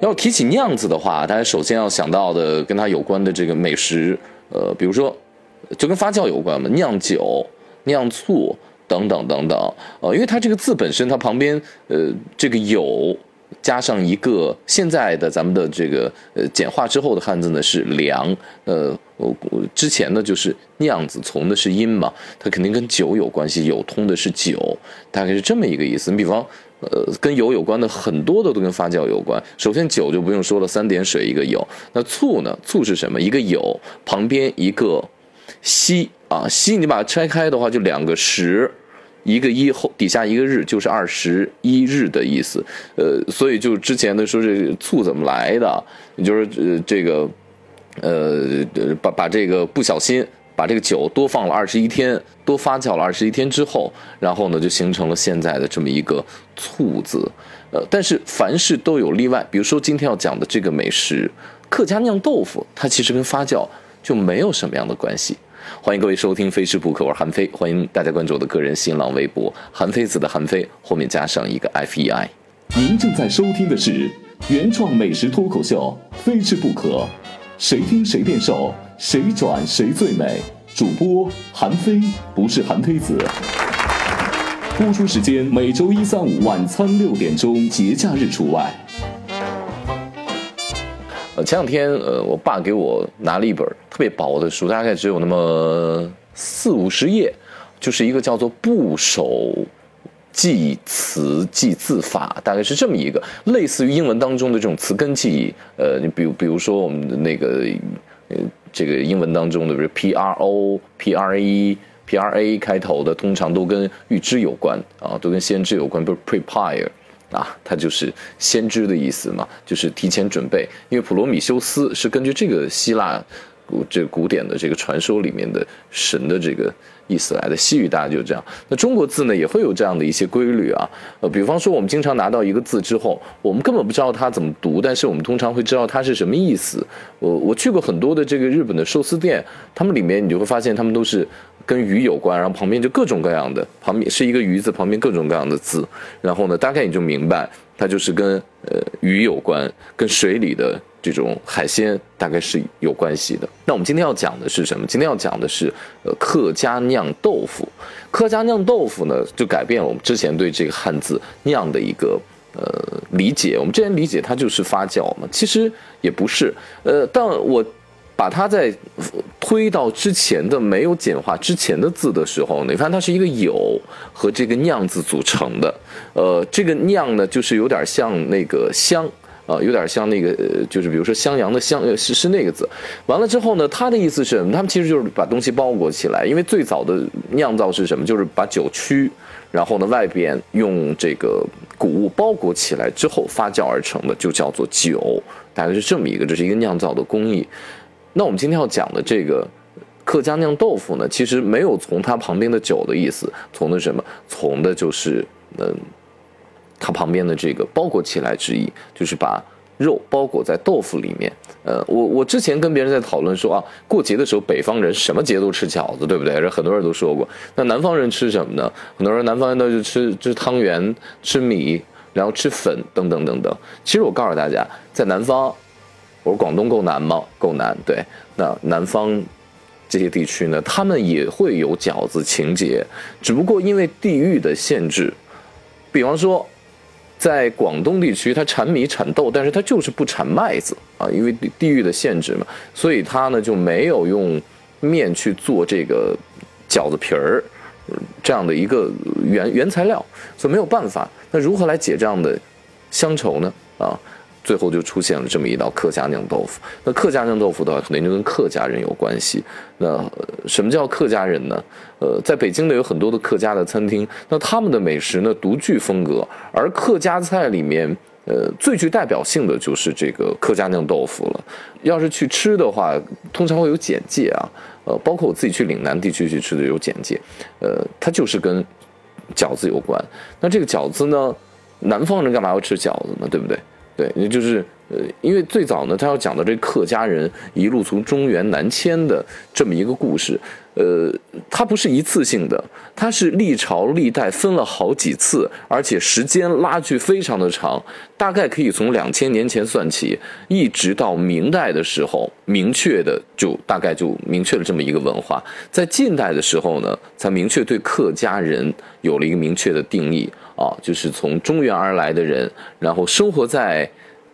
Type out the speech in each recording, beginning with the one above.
要提起酿子的话，大家首先要想到的跟它有关的这个美食，呃，比如说就跟发酵有关嘛，酿酒、酿醋等等等等，呃，因为它这个字本身，它旁边呃这个有。加上一个现在的咱们的这个呃简化之后的汉字呢是粮，呃，我之前呢就是酿子从的是音嘛，它肯定跟酒有关系，有通的是酒，大概是这么一个意思。你比方，呃，跟油有关的很多的都跟发酵有关。首先酒就不用说了，三点水一个有。那醋呢？醋是什么？一个有旁边一个西啊，西你把它拆开的话就两个十。一个一后底下一个日就是二十一日的意思，呃，所以就之前的说这醋怎么来的，就是呃这个，呃把把这个不小心把这个酒多放了二十一天，多发酵了二十一天之后，然后呢就形成了现在的这么一个醋字，呃，但是凡事都有例外，比如说今天要讲的这个美食客家酿豆腐，它其实跟发酵就没有什么样的关系。欢迎各位收听《非吃不可》，我是韩非，欢迎大家关注我的个人新浪微博“韩非子”的韩非，后面加上一个 F E I。您正在收听的是原创美食脱口秀《非吃不可》，谁听谁变瘦，谁转谁最美。主播韩非，不是韩非子。播出时间每周一、三、五晚餐六点钟，节假日除外。呃，前两天，呃，我爸给我拿了一本特别薄的书，大概只有那么四五十页，就是一个叫做“部首记词记字法”，大概是这么一个类似于英文当中的这种词根记忆。呃，你比如，比如说我们的那个，呃，这个英文当中的，比如 P R O P R A P R A 开头的，通常都跟预知有关啊，都跟先知有关，不是 prepare。啊，它就是先知的意思嘛，就是提前准备。因为普罗米修斯是根据这个希腊古这古典的这个传说里面的神的这个意思来的。西语大家就这样。那中国字呢也会有这样的一些规律啊。呃，比方说我们经常拿到一个字之后，我们根本不知道它怎么读，但是我们通常会知道它是什么意思。我我去过很多的这个日本的寿司店，他们里面你就会发现他们都是。跟鱼有关，然后旁边就各种各样的，旁边是一个鱼字，旁边各种各样的字，然后呢，大概你就明白，它就是跟呃鱼有关，跟水里的这种海鲜大概是有关系的。那我们今天要讲的是什么？今天要讲的是呃客家酿豆腐。客家酿豆腐呢，就改变了我们之前对这个汉字酿的一个呃理解。我们之前理解它就是发酵嘛，其实也不是。呃，但我。把它在推到之前的没有简化之前的字的时候，你发现它是一个有和这个酿字组成的。呃，这个酿呢，就是有点像那个香啊，有点像那个，就是比如说襄阳的襄，是是那个字。完了之后呢，它的意思是什么？他们其实就是把东西包裹起来，因为最早的酿造是什么？就是把酒曲，然后呢外边用这个谷物包裹起来之后发酵而成的，就叫做酒。大概是这么一个，这是一个酿造的工艺。那我们今天要讲的这个客家酿豆腐呢，其实没有从它旁边的酒的意思，从的什么？从的就是嗯，它旁边的这个包裹起来之意，就是把肉包裹在豆腐里面。呃，我我之前跟别人在讨论说啊，过节的时候北方人什么节都吃饺子，对不对？这很多人都说过。那南方人吃什么呢？很多人南方人呢就吃吃汤圆、吃米，然后吃粉等等等等。其实我告诉大家，在南方。我说广东够难吗？够难。对，那南方这些地区呢，他们也会有饺子情节，只不过因为地域的限制，比方说，在广东地区，它产米产豆，但是它就是不产麦子啊，因为地域的限制嘛，所以它呢就没有用面去做这个饺子皮儿这样的一个原原材料，所以没有办法。那如何来解这样的乡愁呢？啊？最后就出现了这么一道客家酿豆腐。那客家酿豆腐的话，肯定就跟客家人有关系。那什么叫客家人呢？呃，在北京呢有很多的客家的餐厅，那他们的美食呢独具风格。而客家菜里面，呃，最具代表性的就是这个客家酿豆腐了。要是去吃的话，通常会有简介啊。呃，包括我自己去岭南地区去吃的有简介。呃，它就是跟饺子有关。那这个饺子呢，南方人干嘛要吃饺子呢？对不对？对，也就是呃，因为最早呢，他要讲的这客家人一路从中原南迁的这么一个故事，呃，它不是一次性的，它是历朝历代分了好几次，而且时间拉距非常的长，大概可以从两千年前算起，一直到明代的时候，明确的就大概就明确了这么一个文化，在近代的时候呢，才明确对客家人有了一个明确的定义啊，就是从中原而来的人，然后生活在。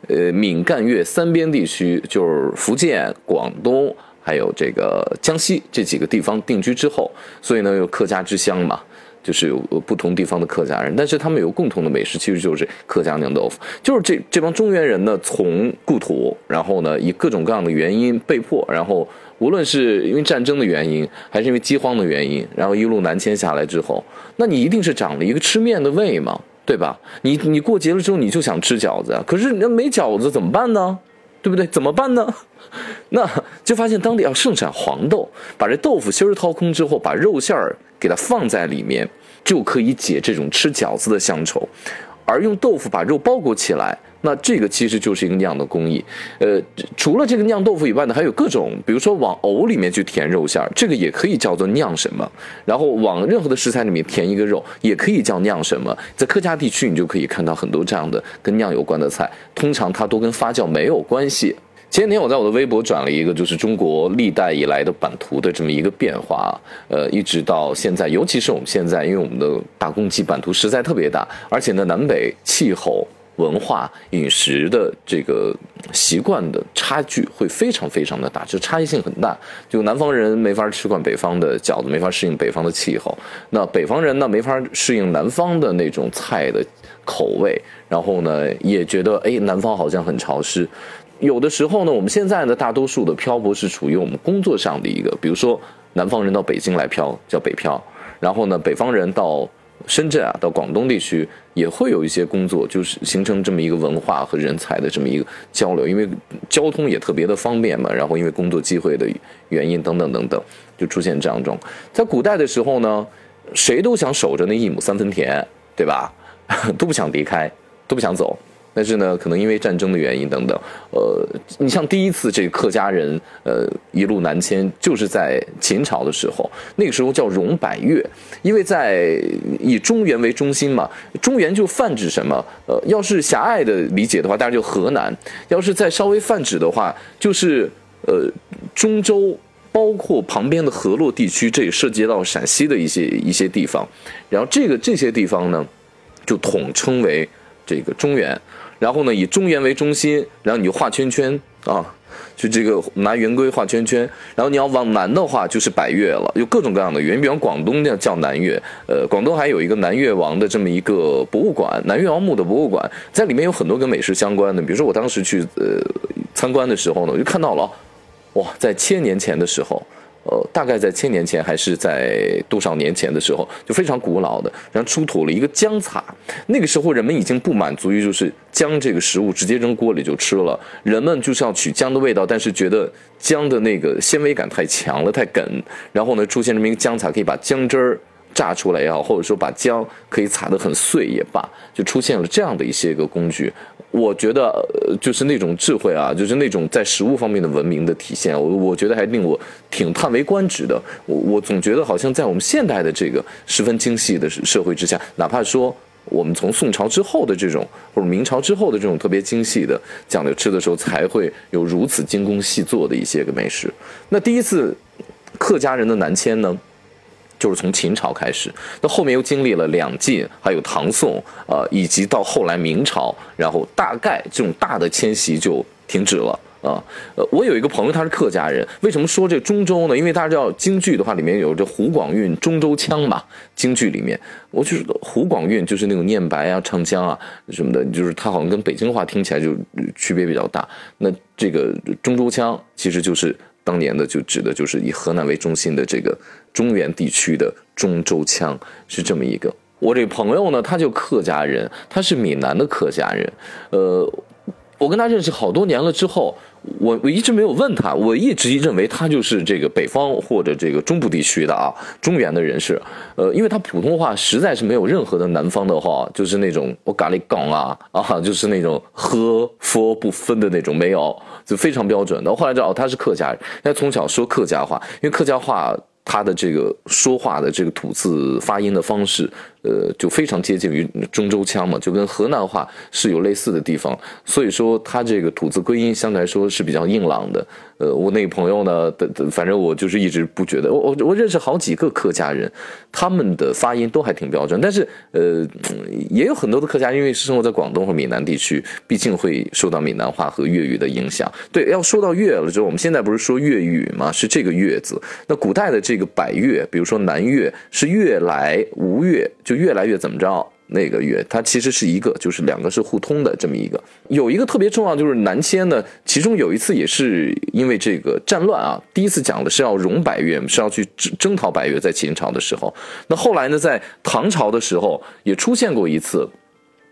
呃，闽赣粤三边地区，就是福建、广东，还有这个江西这几个地方定居之后，所以呢，有客家之乡嘛，就是有不同地方的客家人，但是他们有共同的美食，其实就是客家酿豆腐。就是这这帮中原人呢，从故土，然后呢，以各种各样的原因被迫，然后无论是因为战争的原因，还是因为饥荒的原因，然后一路南迁下来之后，那你一定是长了一个吃面的胃嘛。对吧？你你过节了之后你就想吃饺子，可是你要没饺子怎么办呢？对不对？怎么办呢？那就发现当地要盛产黄豆，把这豆腐芯儿掏空之后，把肉馅儿给它放在里面，就可以解这种吃饺子的乡愁。而用豆腐把肉包裹起来。那这个其实就是一个酿的工艺，呃，除了这个酿豆腐以外呢，还有各种，比如说往藕里面去填肉馅儿，这个也可以叫做酿什么；然后往任何的食材里面填一个肉，也可以叫酿什么。在客家地区，你就可以看到很多这样的跟酿有关的菜，通常它都跟发酵没有关系。前几天我在我的微博转了一个，就是中国历代以来的版图的这么一个变化，呃，一直到现在，尤其是我们现在，因为我们的大公鸡版图实在特别大，而且呢，南北气候。文化饮食的这个习惯的差距会非常非常的大，就差异性很大。就南方人没法吃惯北方的饺子，没法适应北方的气候；那北方人呢，没法适应南方的那种菜的口味。然后呢，也觉得哎，南方好像很潮湿。有的时候呢，我们现在的大多数的漂泊是处于我们工作上的一个，比如说南方人到北京来漂叫北漂，然后呢，北方人到。深圳啊，到广东地区也会有一些工作，就是形成这么一个文化和人才的这么一个交流，因为交通也特别的方便嘛。然后因为工作机会的原因等等等等，就出现这样种。在古代的时候呢，谁都想守着那一亩三分田，对吧？都不想离开，都不想走。但是呢，可能因为战争的原因等等，呃，你像第一次这个客家人呃一路南迁，就是在秦朝的时候，那个时候叫戎百越，因为在以中原为中心嘛，中原就泛指什么？呃，要是狭隘的理解的话，当然就河南；要是再稍微泛指的话，就是呃中州，包括旁边的河洛地区，这也涉及到陕西的一些一些地方，然后这个这些地方呢，就统称为这个中原。然后呢，以中原为中心，然后你就画圈圈啊，就这个拿圆规画圈圈。然后你要往南的话，就是百越了，有各种各样的越。你比方广东叫叫南越，呃，广东还有一个南越王的这么一个博物馆，南越王墓的博物馆，在里面有很多跟美食相关的。比如说我当时去呃参观的时候呢，我就看到了，哇，在千年前的时候。呃，大概在千年前还是在多少年前的时候，就非常古老的，然后出土了一个姜茶。那个时候人们已经不满足于就是姜这个食物直接扔锅里就吃了，人们就是要取姜的味道，但是觉得姜的那个纤维感太强了，太梗。然后呢，出现这么一个姜茶，可以把姜汁儿榨出来也好，或者说把姜可以擦得很碎也罢，就出现了这样的一些个工具。我觉得就是那种智慧啊，就是那种在食物方面的文明的体现，我我觉得还令我挺叹为观止的。我我总觉得好像在我们现代的这个十分精细的社会之下，哪怕说我们从宋朝之后的这种或者明朝之后的这种特别精细的讲究吃的时候，才会有如此精工细作的一些个美食。那第一次客家人的南迁呢？就是从秦朝开始，那后面又经历了两晋，还有唐宋，呃，以及到后来明朝，然后大概这种大的迁徙就停止了啊。呃，我有一个朋友，他是客家人，为什么说这中州呢？因为大家知道京剧的话，里面有这湖广韵中州腔嘛。京剧里面，我就是湖广韵，就是那种念白啊、唱腔啊什么的，就是他好像跟北京话听起来就区别比较大。那这个中州腔其实就是。当年的就指的就是以河南为中心的这个中原地区的中州腔是这么一个。我这朋友呢，他就客家人，他是闽南的客家人。呃，我跟他认识好多年了之后，我我一直没有问他，我一直认为他就是这个北方或者这个中部地区的啊，中原的人士。呃，因为他普通话实在是没有任何的南方的话，就是那种我咖喱杠啊啊，就是那种喝佛不分的那种，没有，就非常标准的。后来知道他是客家人，他从小说客家话，因为客家话他的这个说话的这个吐字发音的方式。呃，就非常接近于中州腔嘛，就跟河南话是有类似的地方，所以说他这个吐字归音相对来说是比较硬朗的。呃，我那个朋友呢，反正我就是一直不觉得，我我我认识好几个客家人，他们的发音都还挺标准，但是呃，也有很多的客家，因为是生活在广东或闽南地区，毕竟会受到闽南话和粤语的影响。对，要说到粤了之后，我们现在不是说粤语嘛，是这个粤字。那古代的这个百越，比如说南越，是越来吴越。就越来越怎么着？那个越，它其实是一个，就是两个是互通的这么一个。有一个特别重要，就是南迁呢，其中有一次也是因为这个战乱啊，第一次讲的是要融百越，是要去征征讨百越，在秦朝的时候。那后来呢，在唐朝的时候也出现过一次，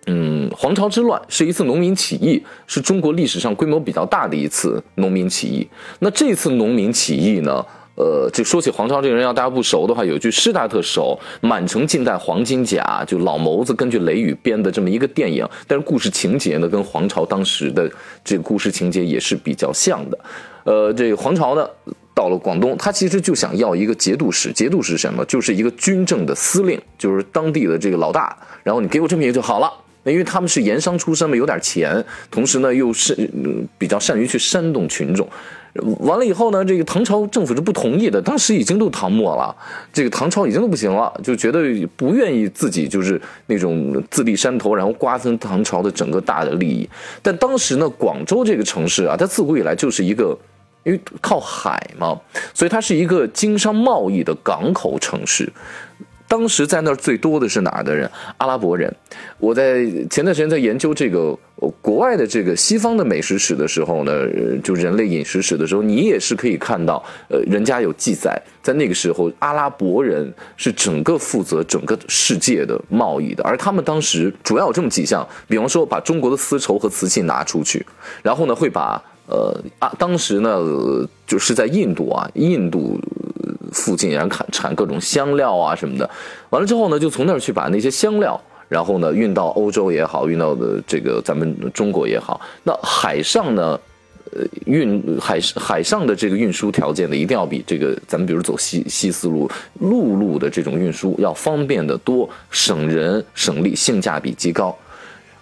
嗯，黄巢之乱是一次农民起义，是中国历史上规模比较大的一次农民起义。那这次农民起义呢？呃，就说起黄巢这个人，要大家不熟的话，有句诗大家特熟，“满城尽带黄金甲”，就老谋子根据雷雨编的这么一个电影。但是故事情节呢，跟黄巢当时的这个故事情节也是比较像的。呃，这个黄巢呢，到了广东，他其实就想要一个节度使。节度使什么？就是一个军政的司令，就是当地的这个老大。然后你给我这么一个就好了。因为他们是盐商出身嘛，有点钱，同时呢又是比较善于去煽动群众。完了以后呢，这个唐朝政府是不同意的。当时已经都唐末了，这个唐朝已经都不行了，就觉得不愿意自己就是那种自立山头，然后瓜分唐朝的整个大的利益。但当时呢，广州这个城市啊，它自古以来就是一个，因为靠海嘛，所以它是一个经商贸易的港口城市。当时在那儿最多的是哪儿的人？阿拉伯人。我在前段时间在研究这个国外的这个西方的美食史的时候呢，就人类饮食史的时候，你也是可以看到，呃，人家有记载，在那个时候，阿拉伯人是整个负责整个世界的贸易的，而他们当时主要有这么几项，比方说把中国的丝绸和瓷器拿出去，然后呢会把呃啊，当时呢就是在印度啊，印度。附近然后产产各种香料啊什么的，完了之后呢，就从那儿去把那些香料，然后呢运到欧洲也好，运到的这个咱们中国也好。那海上呢，呃，运海海上的这个运输条件呢，一定要比这个咱们比如走西西丝路陆路的这种运输要方便的多，省人省力，性价比极高。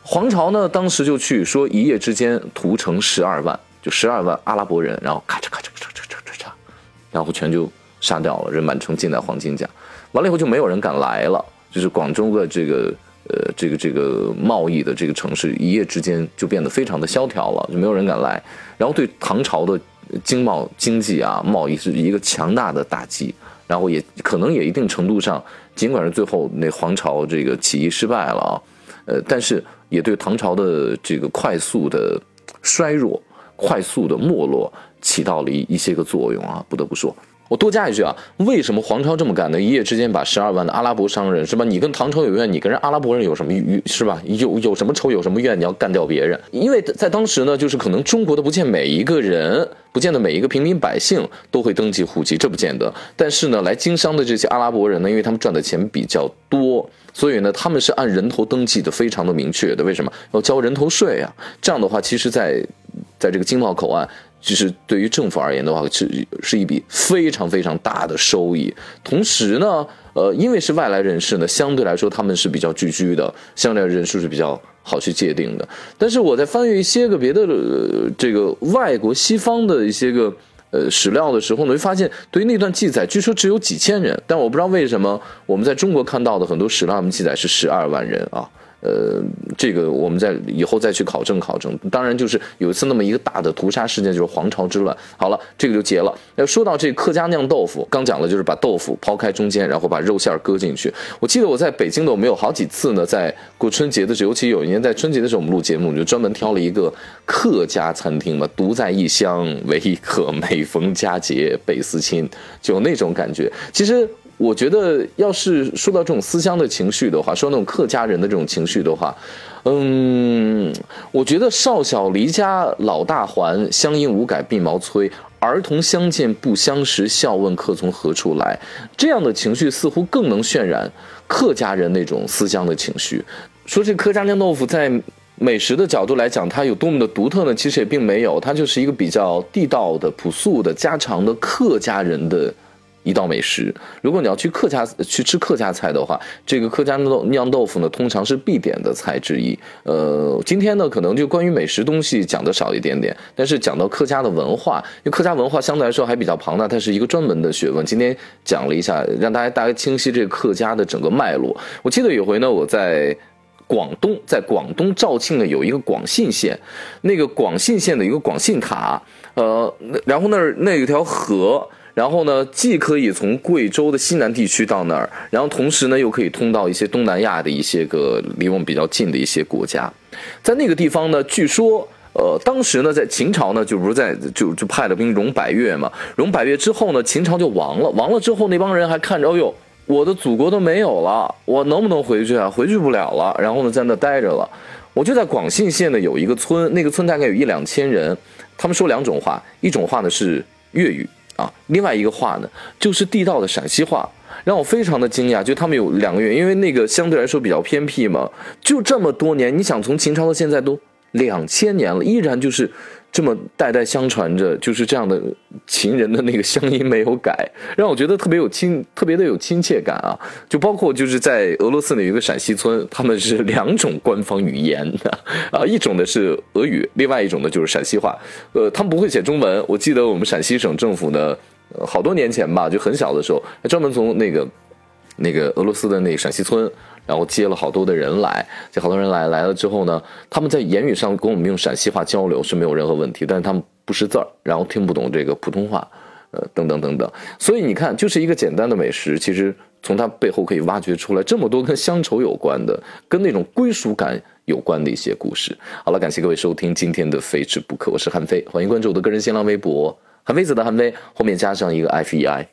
黄巢呢，当时就去说一夜之间屠城十二万，就十二万阿拉伯人，然后咔嚓咔嚓咔嚓咔嚓咔嚓，然后全就。杀掉了，人满城尽带黄金甲，完了以后就没有人敢来了。就是广州的这个呃这个这个贸易的这个城市，一夜之间就变得非常的萧条了，就没有人敢来。然后对唐朝的经贸经济啊贸易是一个强大的打击，然后也可能也一定程度上，尽管是最后那黄巢这个起义失败了啊，呃，但是也对唐朝的这个快速的衰弱、快速的没落起到了一一些个作用啊，不得不说。我多加一句啊，为什么黄巢这么干呢？一夜之间把十二万的阿拉伯商人是吧？你跟唐朝有怨，你跟人阿拉伯人有什么怨是吧？有有什么仇有什么怨？你要干掉别人？因为在当时呢，就是可能中国的不见每一个人，不见得每一个平民百姓都会登记户籍，这不见得。但是呢，来经商的这些阿拉伯人呢，因为他们赚的钱比较多，所以呢，他们是按人头登记的，非常的明确的。为什么要交人头税啊？这样的话，其实，在在这个经贸口岸。其实对于政府而言的话，是是一笔非常非常大的收益。同时呢，呃，因为是外来人士呢，相对来说他们是比较聚居的，相对来人数是比较好去界定的。但是我在翻阅一些个别的这个外国西方的一些个呃史料的时候呢，会发现对于那段记载，据说只有几千人。但我不知道为什么我们在中国看到的很多史料，们记载是十二万人啊。呃，这个我们在以后再去考证考证。当然，就是有一次那么一个大的屠杀事件，就是黄巢之乱。好了，这个就结了。要说到这客家酿豆腐，刚讲了，就是把豆腐抛开中间，然后把肉馅儿搁进去。我记得我在北京的，我们有好几次呢，在过春节的时候，尤其有一年在春节的时候，我们录节目，我们就专门挑了一个客家餐厅嘛，独在异乡为异客，每逢佳节倍思亲，就那种感觉。其实。我觉得要是说到这种思乡的情绪的话，说那种客家人的这种情绪的话，嗯，我觉得少小离家老大还，乡音无改鬓毛衰。儿童相见不相识，笑问客从何处来。这样的情绪似乎更能渲染客家人那种思乡的情绪。说这客家酿豆腐在美食的角度来讲，它有多么的独特呢？其实也并没有，它就是一个比较地道的、朴素的、家常的客家人的。一道美食，如果你要去客家去吃客家菜的话，这个客家豆酿豆腐呢，通常是必点的菜之一。呃，今天呢，可能就关于美食东西讲的少一点点，但是讲到客家的文化，因为客家文化相对来说还比较庞大，它是一个专门的学问。今天讲了一下，让大家大概清晰这个客家的整个脉络。我记得有回呢，我在广东，在广东肇庆呢有一个广信县，那个广信县的一个广信塔，呃，然后那儿那有条河。然后呢，既可以从贵州的西南地区到那儿，然后同时呢，又可以通到一些东南亚的一些个离我们比较近的一些国家。在那个地方呢，据说，呃，当时呢，在秦朝呢，就不是在就就派了兵戎百越嘛。戎百越之后呢，秦朝就亡了。亡了之后，那帮人还看着，哎呦，我的祖国都没有了，我能不能回去啊？回去不了了。然后呢，在那待着了。我就在广信县呢，有一个村，那个村大概有一两千人，他们说两种话，一种话呢是粤语。啊，另外一个话呢，就是地道的陕西话，让我非常的惊讶。就他们有两个月，因为那个相对来说比较偏僻嘛，就这么多年，你想从秦朝到现在都两千年了，依然就是。这么代代相传着，就是这样的秦人的那个乡音没有改，让我觉得特别有亲，特别的有亲切感啊！就包括就是在俄罗斯的一个陕西村，他们是两种官方语言的 啊，一种的是俄语，另外一种的就是陕西话。呃，他们不会写中文。我记得我们陕西省政府呢，好多年前吧，就很小的时候，还专门从那个那个俄罗斯的那个陕西村。然后接了好多的人来，这好多人来来了之后呢，他们在言语上跟我们用陕西话交流是没有任何问题，但是他们不识字儿，然后听不懂这个普通话，呃，等等等等。所以你看，就是一个简单的美食，其实从它背后可以挖掘出来这么多跟乡愁有关的、跟那种归属感有关的一些故事。好了，感谢各位收听今天的非吃不可，我是韩飞，欢迎关注我的个人新浪微博韩非子的韩非，后面加上一个 F E I。